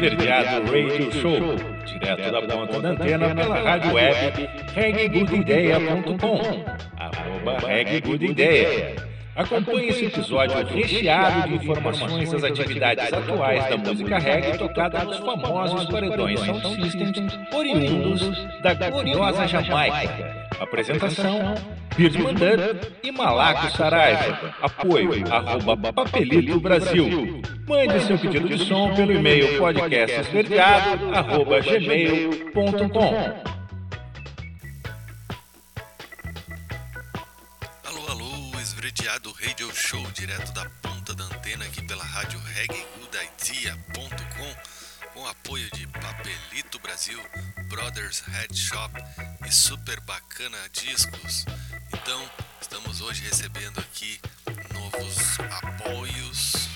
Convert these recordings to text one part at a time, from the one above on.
Esverdeado Radio Show, direto da ponta da antena pela rádio web reggaegoodideia.com, arroba reggaegoodideia. Acompanhe esse episódio recheado de informações das atividades atuais da música reggae tocada nos famosos paredões Sound Systems oriundos da gloriosa Jamaica. Apresentação, Birdman Dutt e Malaco Saraiva. Apoio, arroba Papelito Brasil. Mande seu pedido de som pelo e-mail podcastesverdeado.gmail.com Alô, alô, Esverdeado Radio Show, direto da ponta da antena aqui pela rádio reggaegoodidea.com com apoio de Papelito Brasil, Brothers Head Shop e Super Bacana Discos. Então, estamos hoje recebendo aqui novos apoios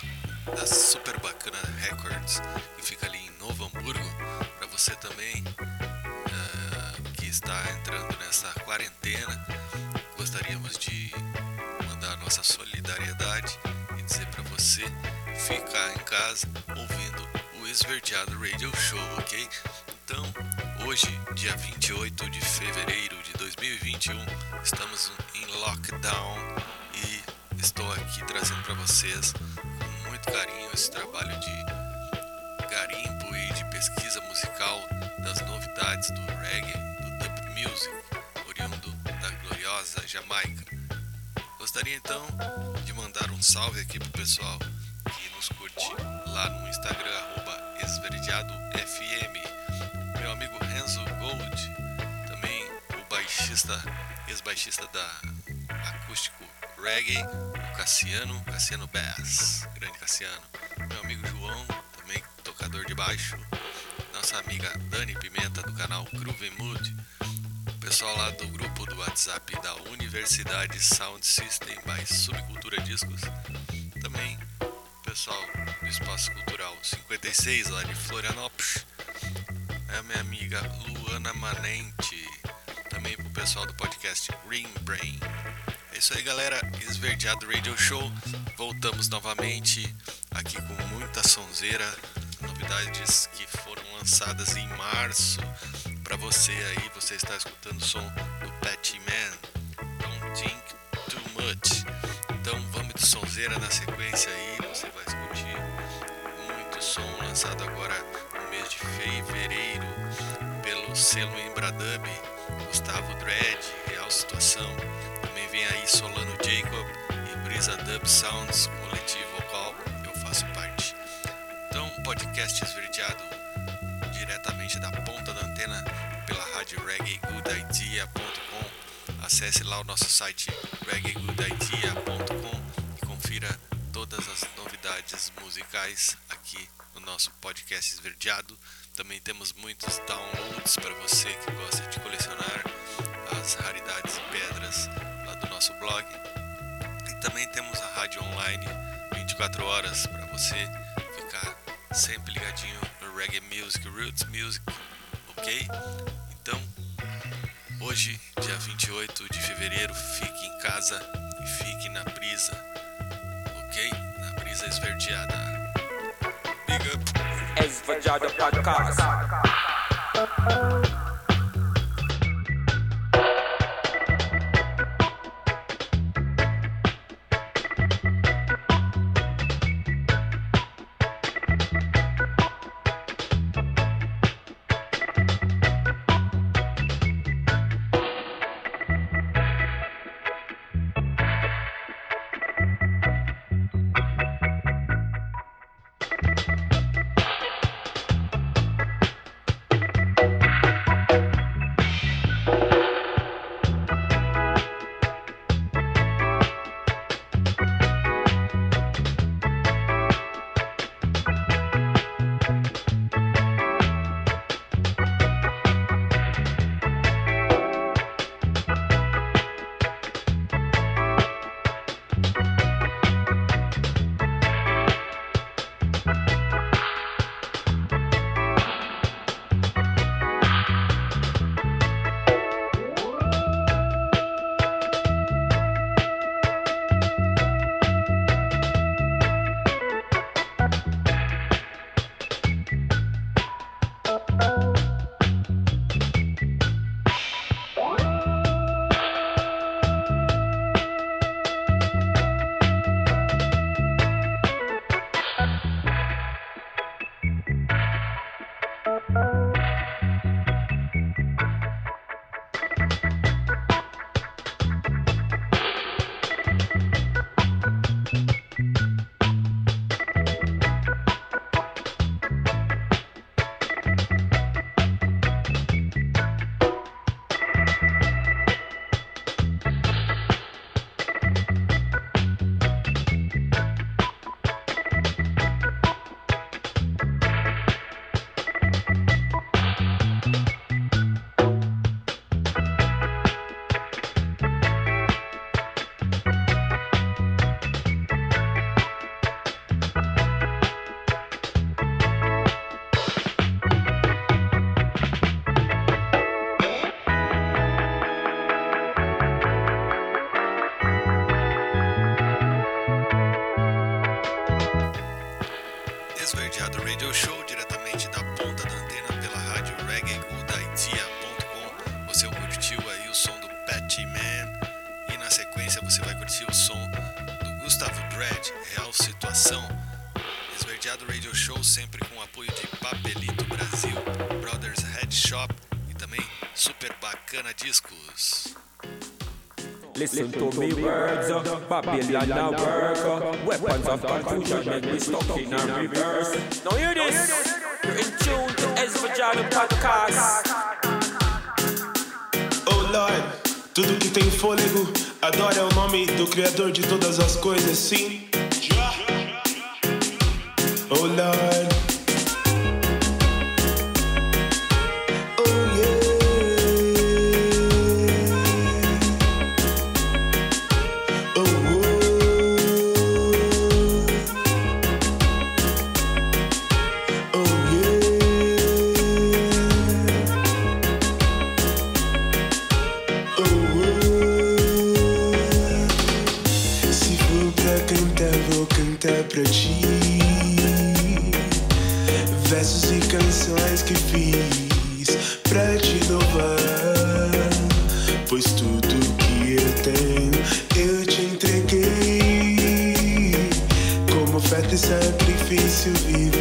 da Super Bacana Records, que fica ali em Novo Hamburgo, para você também uh, que está entrando nessa quarentena. Gostaríamos de mandar nossa solidariedade e dizer para você ficar em casa Esverdeado Radio Show, ok? Então, hoje, dia 28 de fevereiro de 2021, estamos em lockdown e estou aqui trazendo para vocês com muito carinho esse trabalho de garimpo e de pesquisa musical das novidades do reggae, do dub music, oriundo da gloriosa Jamaica. Gostaria então de mandar um salve aqui pro pessoal que nos curte lá no Instagram, arroba esverdeadofm. Meu amigo Renzo Gold, também o baixista, ex-baixista da Acústico Reggae, o Cassiano, Cassiano Bass, grande Cassiano. Meu amigo João, também tocador de baixo. Nossa amiga Dani Pimenta do canal Groove Mood. O pessoal lá do grupo do WhatsApp da Universidade Sound System by Subcultura Discos. Também pessoal do Espaço Cultural 56 lá de Florianópolis. É a minha amiga Luana Manente. Também pro pessoal do podcast Green Brain. É isso aí, galera. Esverdeado Radio Show. Voltamos novamente aqui com muita sonzeira. Novidades que foram lançadas em março. Para você aí, você está escutando o som do Patty Man. Don't think too much. Então vamos de sonzeira na sequência aí. Você vai muito som lançado agora no mês de fevereiro pelo selo Embradub, Gustavo Dredd, Real Situação. Também vem aí Solano Jacob e Brisa Dub Sounds, coletivo ao qual eu faço parte. Então, podcast esverdeado diretamente da ponta da antena pela rádio reggaegoodidea.com. Acesse lá o nosso site reggaegoodidea.com e confira todas as novidades musicais aqui no nosso podcast esverdeado. Também temos muitos downloads para você que gosta de colecionar as raridades e pedras lá do nosso blog. E também temos a rádio online 24 horas para você ficar sempre ligadinho no reggae music, roots music, ok? Então, hoje, dia 28 de fevereiro, fique em casa e fique na brisa, ok? Na brisa esverdeada. Edge of the podcast. Super Bacana Discos. Listen to me words, uh, Babylon now work. uh, Weapons of confusion make me stuck in a reverse. Now hear this. You're in tune to Esvajada Podcast. Oh Lord, tudo que tem fôlego, adora é o nome do Criador de todas as coisas, sim. Sacrifício vive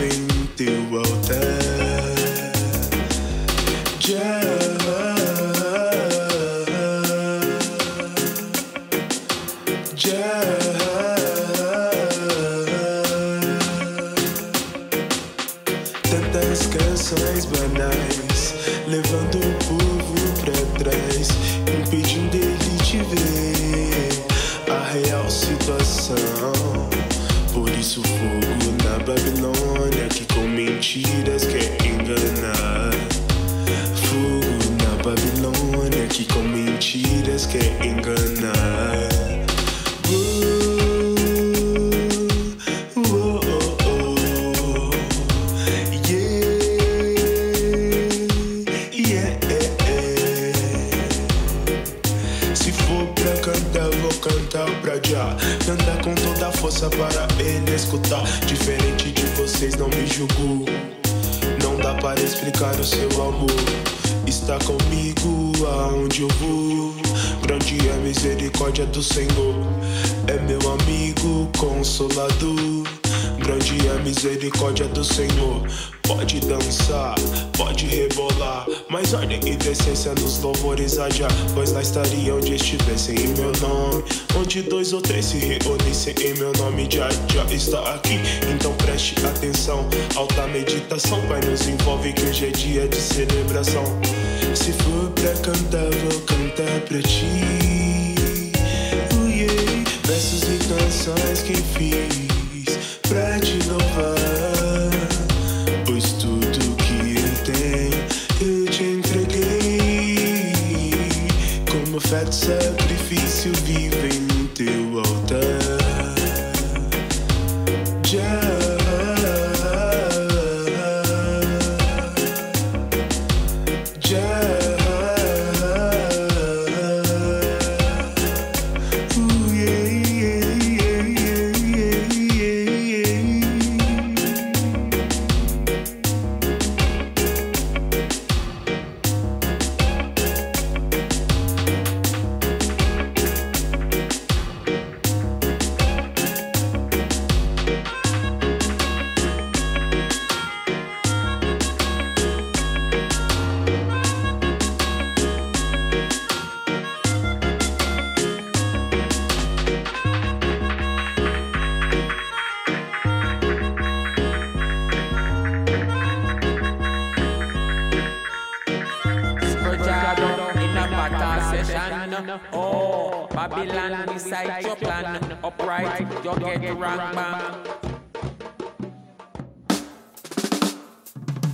Grande é a misericórdia do Senhor. É meu amigo consolador. Grande é a misericórdia do Senhor. Pode dançar, pode rebolar. Mas ordem e decência nos louvores haja. Pois lá estaria onde estivessem em meu nome. Onde dois ou três se reunissem em meu nome. Já, já está aqui. Então preste atenção. Alta meditação, Pai, nos envolve que hoje é dia de celebração. Se for pra cantar, vou cantar pra ti. Uh, yeah. Versos e canções que fiz pra te louvar. Pois tudo que eu tenho eu te entreguei. Como oferta e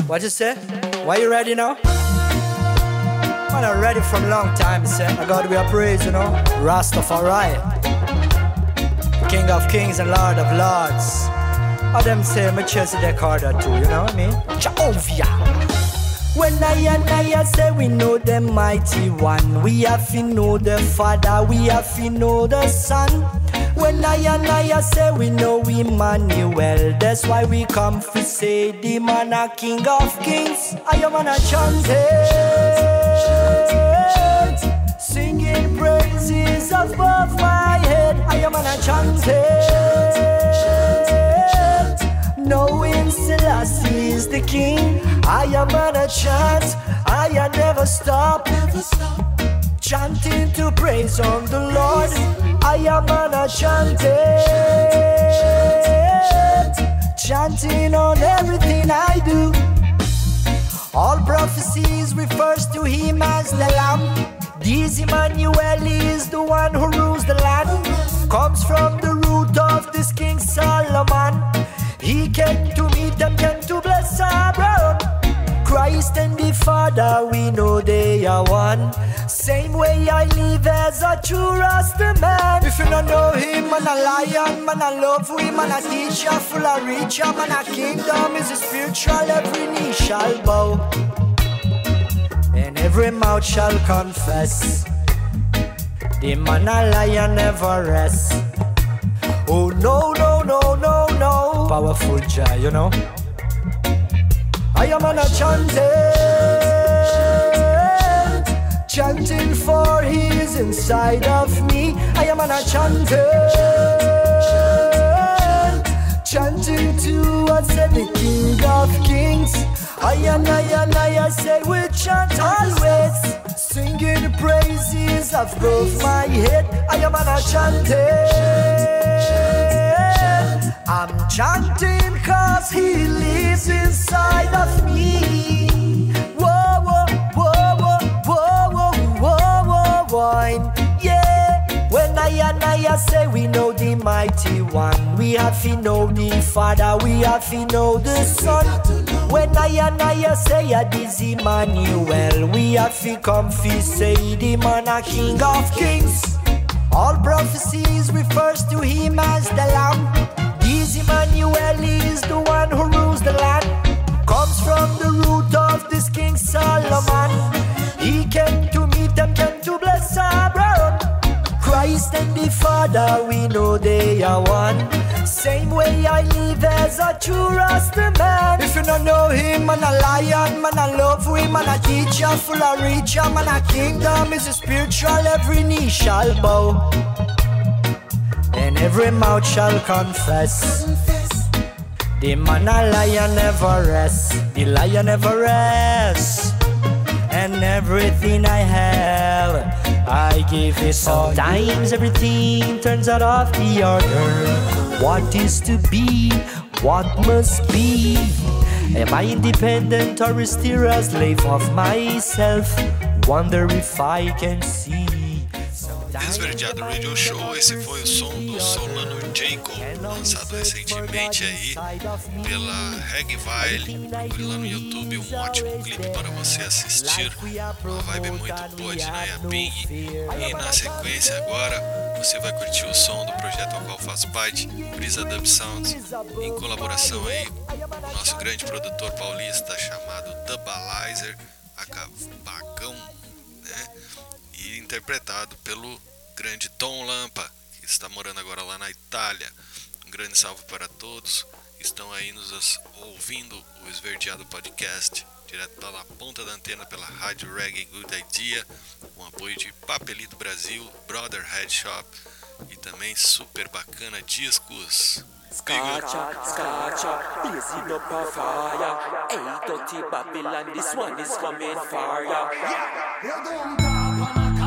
What you say? Why you ready now? Man, I'm ready from long time, say. I God we are praise, you know. Rastafari. King of kings and Lord of lords. All them say me chase the Carter too, you know what I mean? Jehovah. When I and I say we know the mighty one, we have to know the Father, we have to know the Son. When I and I say we know Emmanuel, that's why we come to say the man a King of Kings. I am on a chant singing praises above my head. I am on a chant knowing is the king. I am on a chant, I am never stop. Chanting to praise on the Lord. I am on a chanting, chanting on everything I do. All prophecies refers to him as the Lamb. This Emmanuel is the one who rules the land. Comes from the root of this King Solomon. He came to meet them, came to bless Abraham. Christ and the Father, we know they are one. Same way I live as a true Rasta man. If you don't know him, man a lion, man a love him, man a teacher, full of richer, man a kingdom is a spiritual, every knee shall bow and every mouth shall confess. The man a lion never rests. Oh no, no, no, no, no. Powerful Jah, you know. I am on a chanting, chanting for he is inside of me. I am on a chanting, chanting to what said the King of Kings. I and I and I, I say we chant always, singing praises above my head. I am on a chanting. I'm chanting cause he lives inside of me. Whoa, whoa, whoa, whoa, whoa, whoa, whoa, wine. Yeah, when I and I say we know the mighty one, we have to know the Father, we have to know the Son. When I and I say a dizzy Emmanuel, we have to come say the man a King of Kings. All prophecies refers to him as the Lamb. This Emmanuel is the one who rules the land. From the root of this King Solomon. He came to meet them, came to bless Abraham. Christ and the Father, we know they are one. Same way I live as a true Rasta man. If you don't know him, man a lion, man a love him, man a teacher, full of richer, man a kingdom is a spiritual, every knee shall bow. And every mouth shall confess. The man a lion never rests, the lion never rests. And everything I have, I give it Sometimes everything turns out of the order. What is to be, what must be. Am I independent or still a slave of myself? Wonder if I can see. Esverdeado Radio Show, esse foi o som do Solano Jacob, lançado recentemente aí pela Reg Vile. Procure lá no YouTube um ótimo clipe para você assistir. Uma vibe muito boa de Naya Ping. E na sequência agora você vai curtir o som do projeto ao qual faz parte, Brisa Dub Sounds, em colaboração aí com o nosso grande produtor paulista chamado Dubalizer, a Bacão, né? E interpretado pelo grande Tom Lampa, que está morando agora lá na Itália. Um grande salve para todos que estão aí nos ouvindo o Esverdeado Podcast, direto pela ponta da antena pela Rádio Reggae Good Idea, com apoio de Papelito Brasil, Brother Head Shop e também super bacana discos. Scotcha, scotcha, blazing up a fire. Hey, dirty Babylon, this one is coming. Eu dou um tapa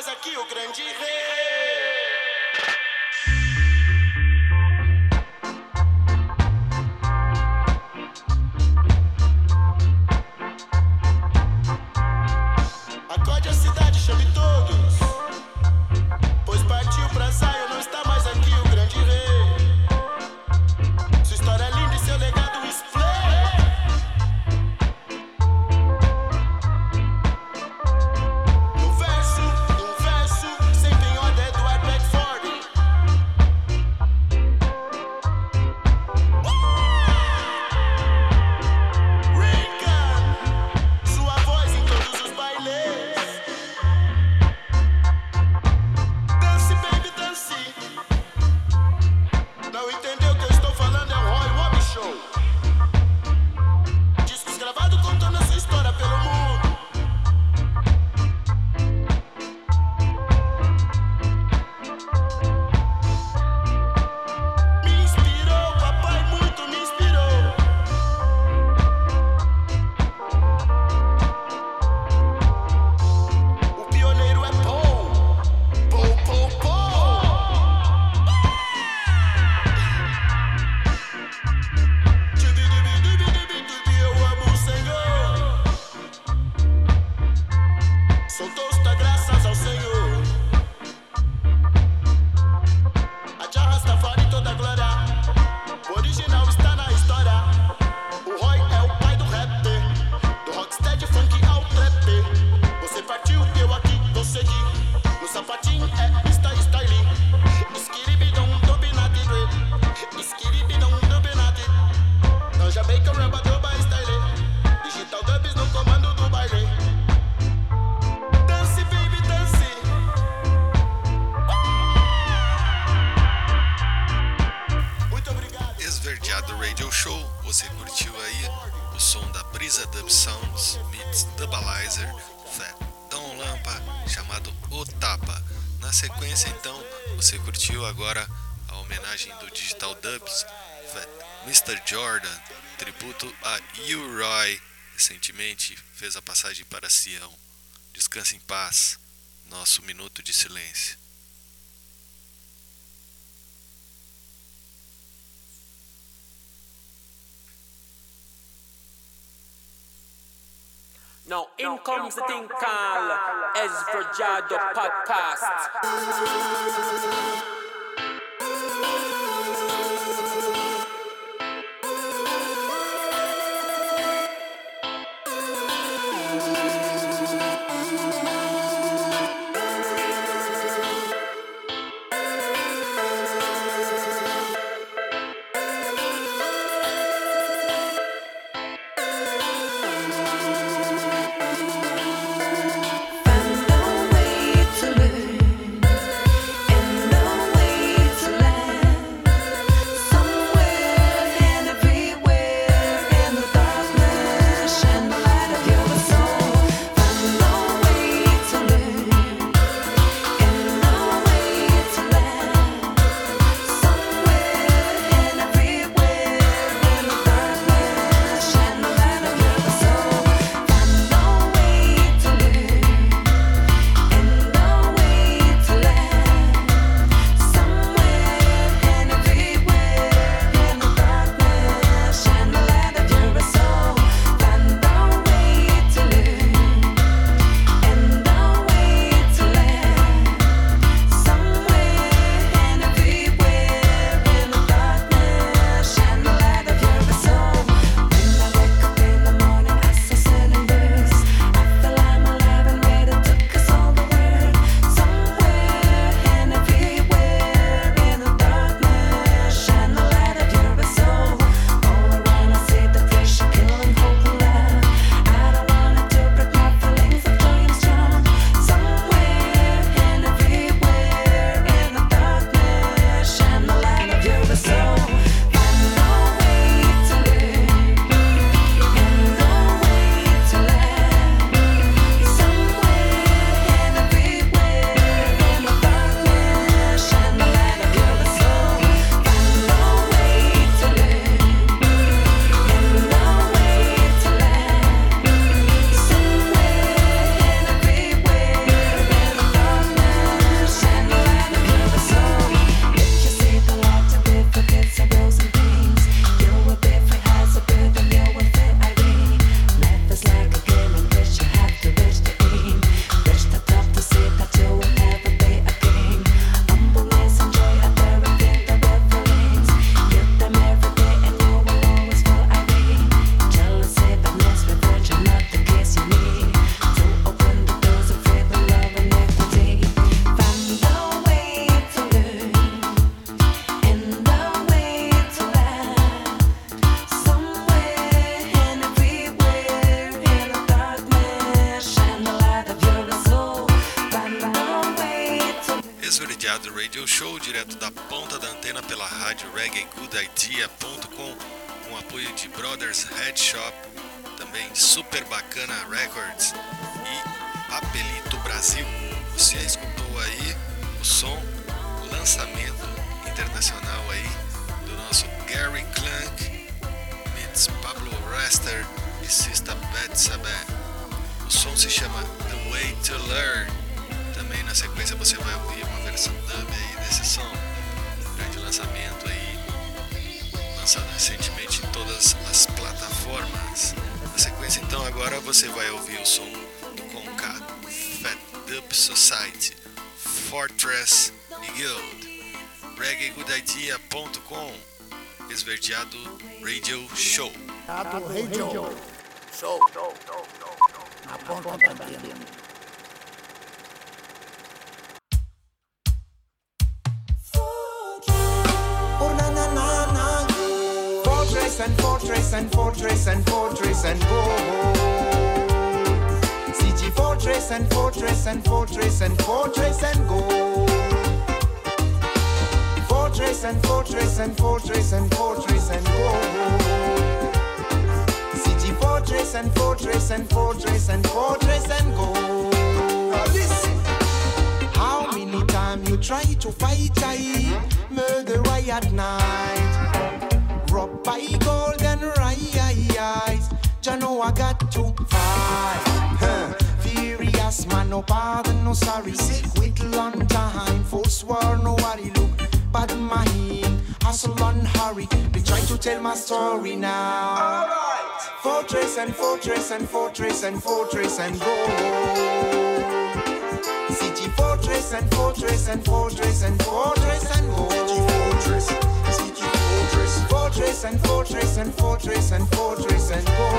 nós aqui o grande rei. recentemente fez a passagem para Sião. Descanse em paz, nosso minuto de silêncio. Now in comes the thing called Ezra Jado Podcast. reggaegoodidea.com, com apoio de Brothers Head Shop, também Super Bacana Records e Papelito Brasil. Você escutou aí o som, o lançamento internacional aí do nosso Gary Clank meets Pablo Rester e Sista Beth Sabet. O som se chama The Way to Learn. Também na sequência você vai ouvir uma versão dub aí desse som. Um grande lançamento aí, lançado recentemente em todas as plataformas. Na sequência então agora você vai ouvir o som do Conká Fat Dub Society, Fortress e Guild. reggaegoodidea.com Esverdeado Radio Show. Radio. Show. Na ponta da antena. Oh and fortress and fortress and fortress and go. CG fortress and fortress and fortress and fortress and go. Fortress and fortress and fortress and fortress and go. CG fortress and fortress and fortress and fortress and go. Listen. How many times you try to fight I murder I at night? Robbed by golden rise. Jah know I got to fight. Huh. Furious man, no pardon, no sorry. Sick with long time, force war, nobody look. Bad mind, hustle and hurry. They try to tell my story now. Alright. Fortress and fortress and fortress and fortress and go. City fortress and fortress and fortress and fortress and go. Fortress, city fortress, fortress and fortress and fortress and fortress and go.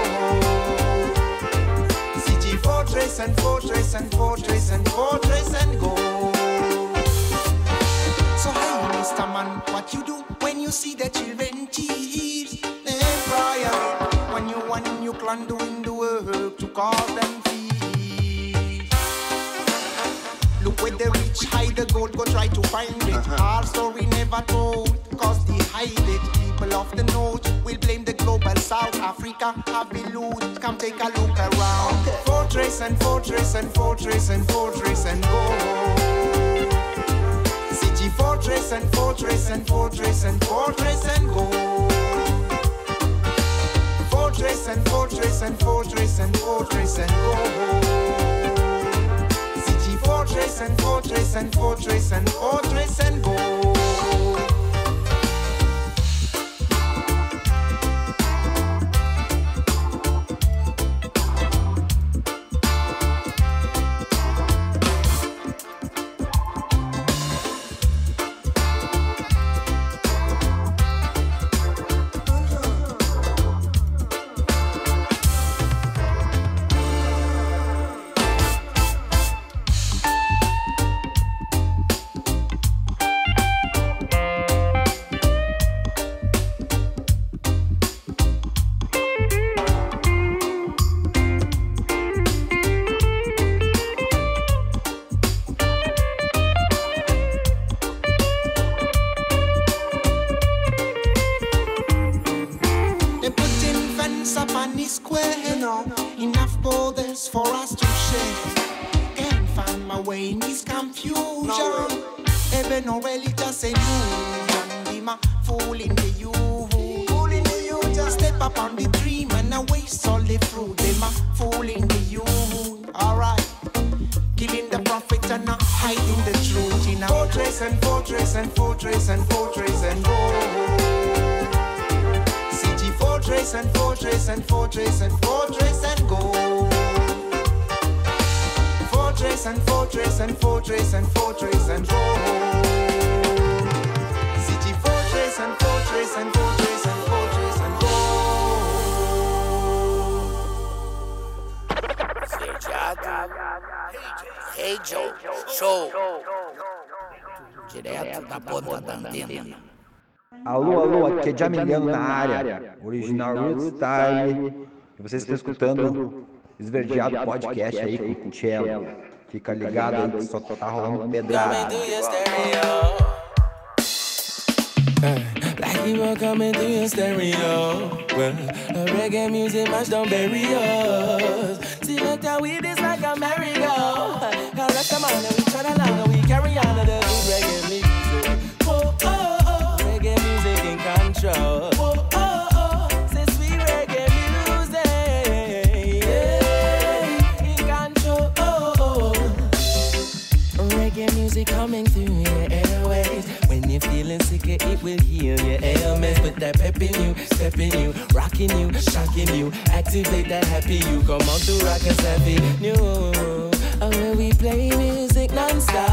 City fortress and fortress and fortress and fortress and go. So hey, Mr. Man, what you do when you see the children cheat? Then cry out when you and you clan doing the work to call them feet. Look where the rich hide the gold, go try to find it. Uh-huh. Our story never told, cause they hide it. People of the north will blame the global south. Africa have been loot, come take a look around. Fortress and fortress and fortress and fortress and go. City fortress and fortress and fortress and fortress and go. Fortress and fortress and fortress and fortress and go. City fortress and fortress and fortress and fortress and go. Antena. Alô, alô, aqui é Jamiliano na área, original Root Style. E vocês estão escutando Esverdeado Podcast aí com o Cello. Fica ligado aí que só tá rolando Coming pedrada. like you were coming through your stereo. Well, uh, reggae music match don't bury us. See, look how we this like a merry-go. Cause that's the man that we turn along and we carry on to the reggae music. Music coming through your airways. When you're feeling sick, it will heal your ailments. Put that pep in you, step in you, rocking you, shocking you. Activate that happy you. Come on to rock us happy new. Oh, where we play music non-stop.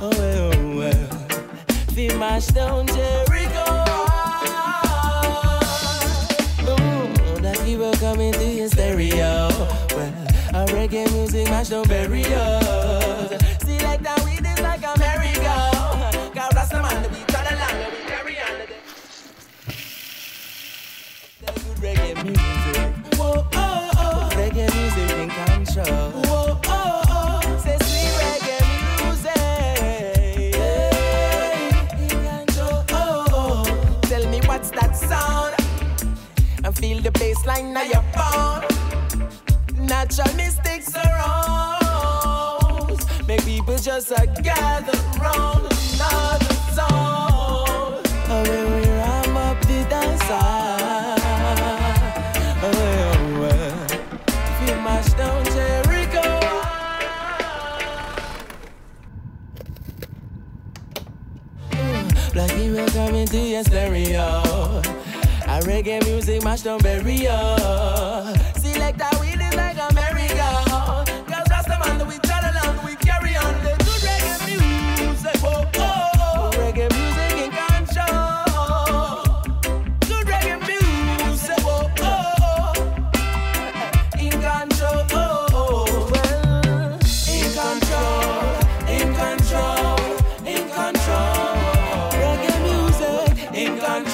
Oh, well, oh, well. We mash down Jericho. Ooh, that people coming through your stereo. Reggae music mash don't bury us.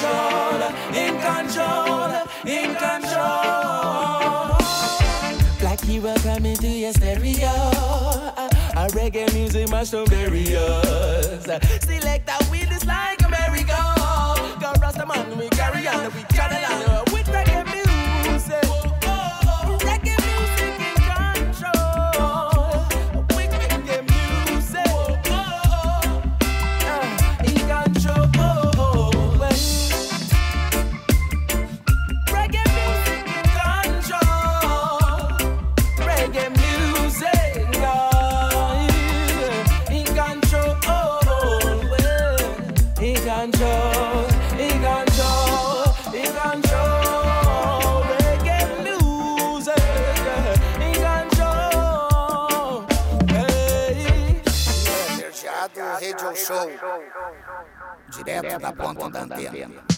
Control. In control. In control. Black hero coming to your stereo. A reggae music don't bury us. Select that we just like America. Go Rasta man, we carry on, we carry on da ponta da antena.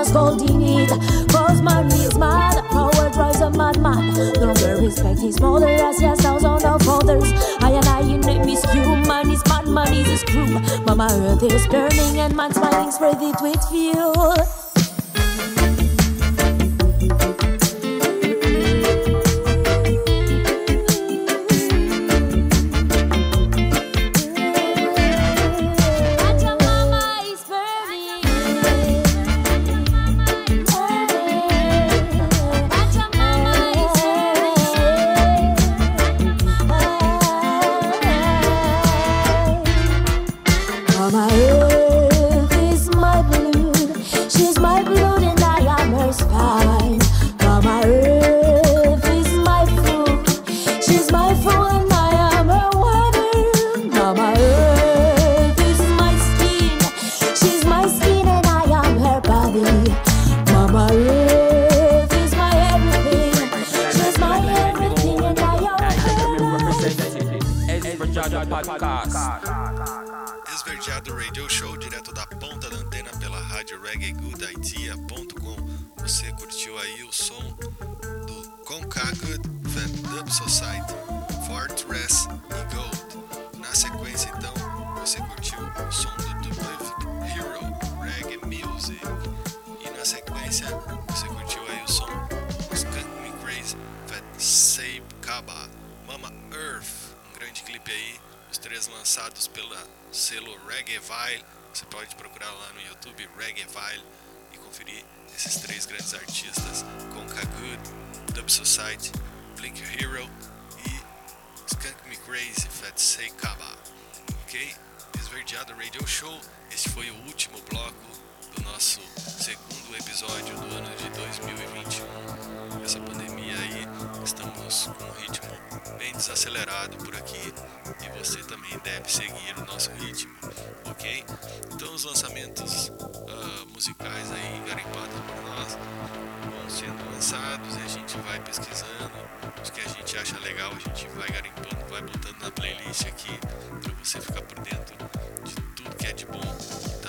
Was gold in it. Cause man is mad. Power drives a madman. No longer respect his mother as he has thousands of others. I and I, you name is human. Is mad man is his crew. Mama earth is burning and man smiling spread it with fuel. Curtiu aí o som do Concagood Van Dub Society, Fortress e Gold. Na sequência, então, você curtiu o som do Duluth Hero Reggae Music. E na sequência, você curtiu aí o som do Skunk Me Crazy Van Sabe Kaba, Mama Earth. Um grande clipe aí, os três lançados pela selo Reggae Vile. Você pode procurar lá no YouTube Reggae Vile conferir esses três grandes artistas: Conca Good, Dub Society, Blink Hero e Skunk Me Crazy, Fat Say Kaba. Ok? Esverdeado Radio Show. Este foi o último bloco do nosso segundo episódio do ano de 2021. Essa pandemia aí, estamos com um ritmo bem desacelerado por aqui e você também deve seguir o nosso ritmo, ok? Então os lançamentos ah, musicais aí garimpados por nós vão sendo lançados e a gente vai pesquisando os que a gente acha legal, a gente vai garimpando, vai botando na playlist aqui para você ficar por dentro de tudo que é de bom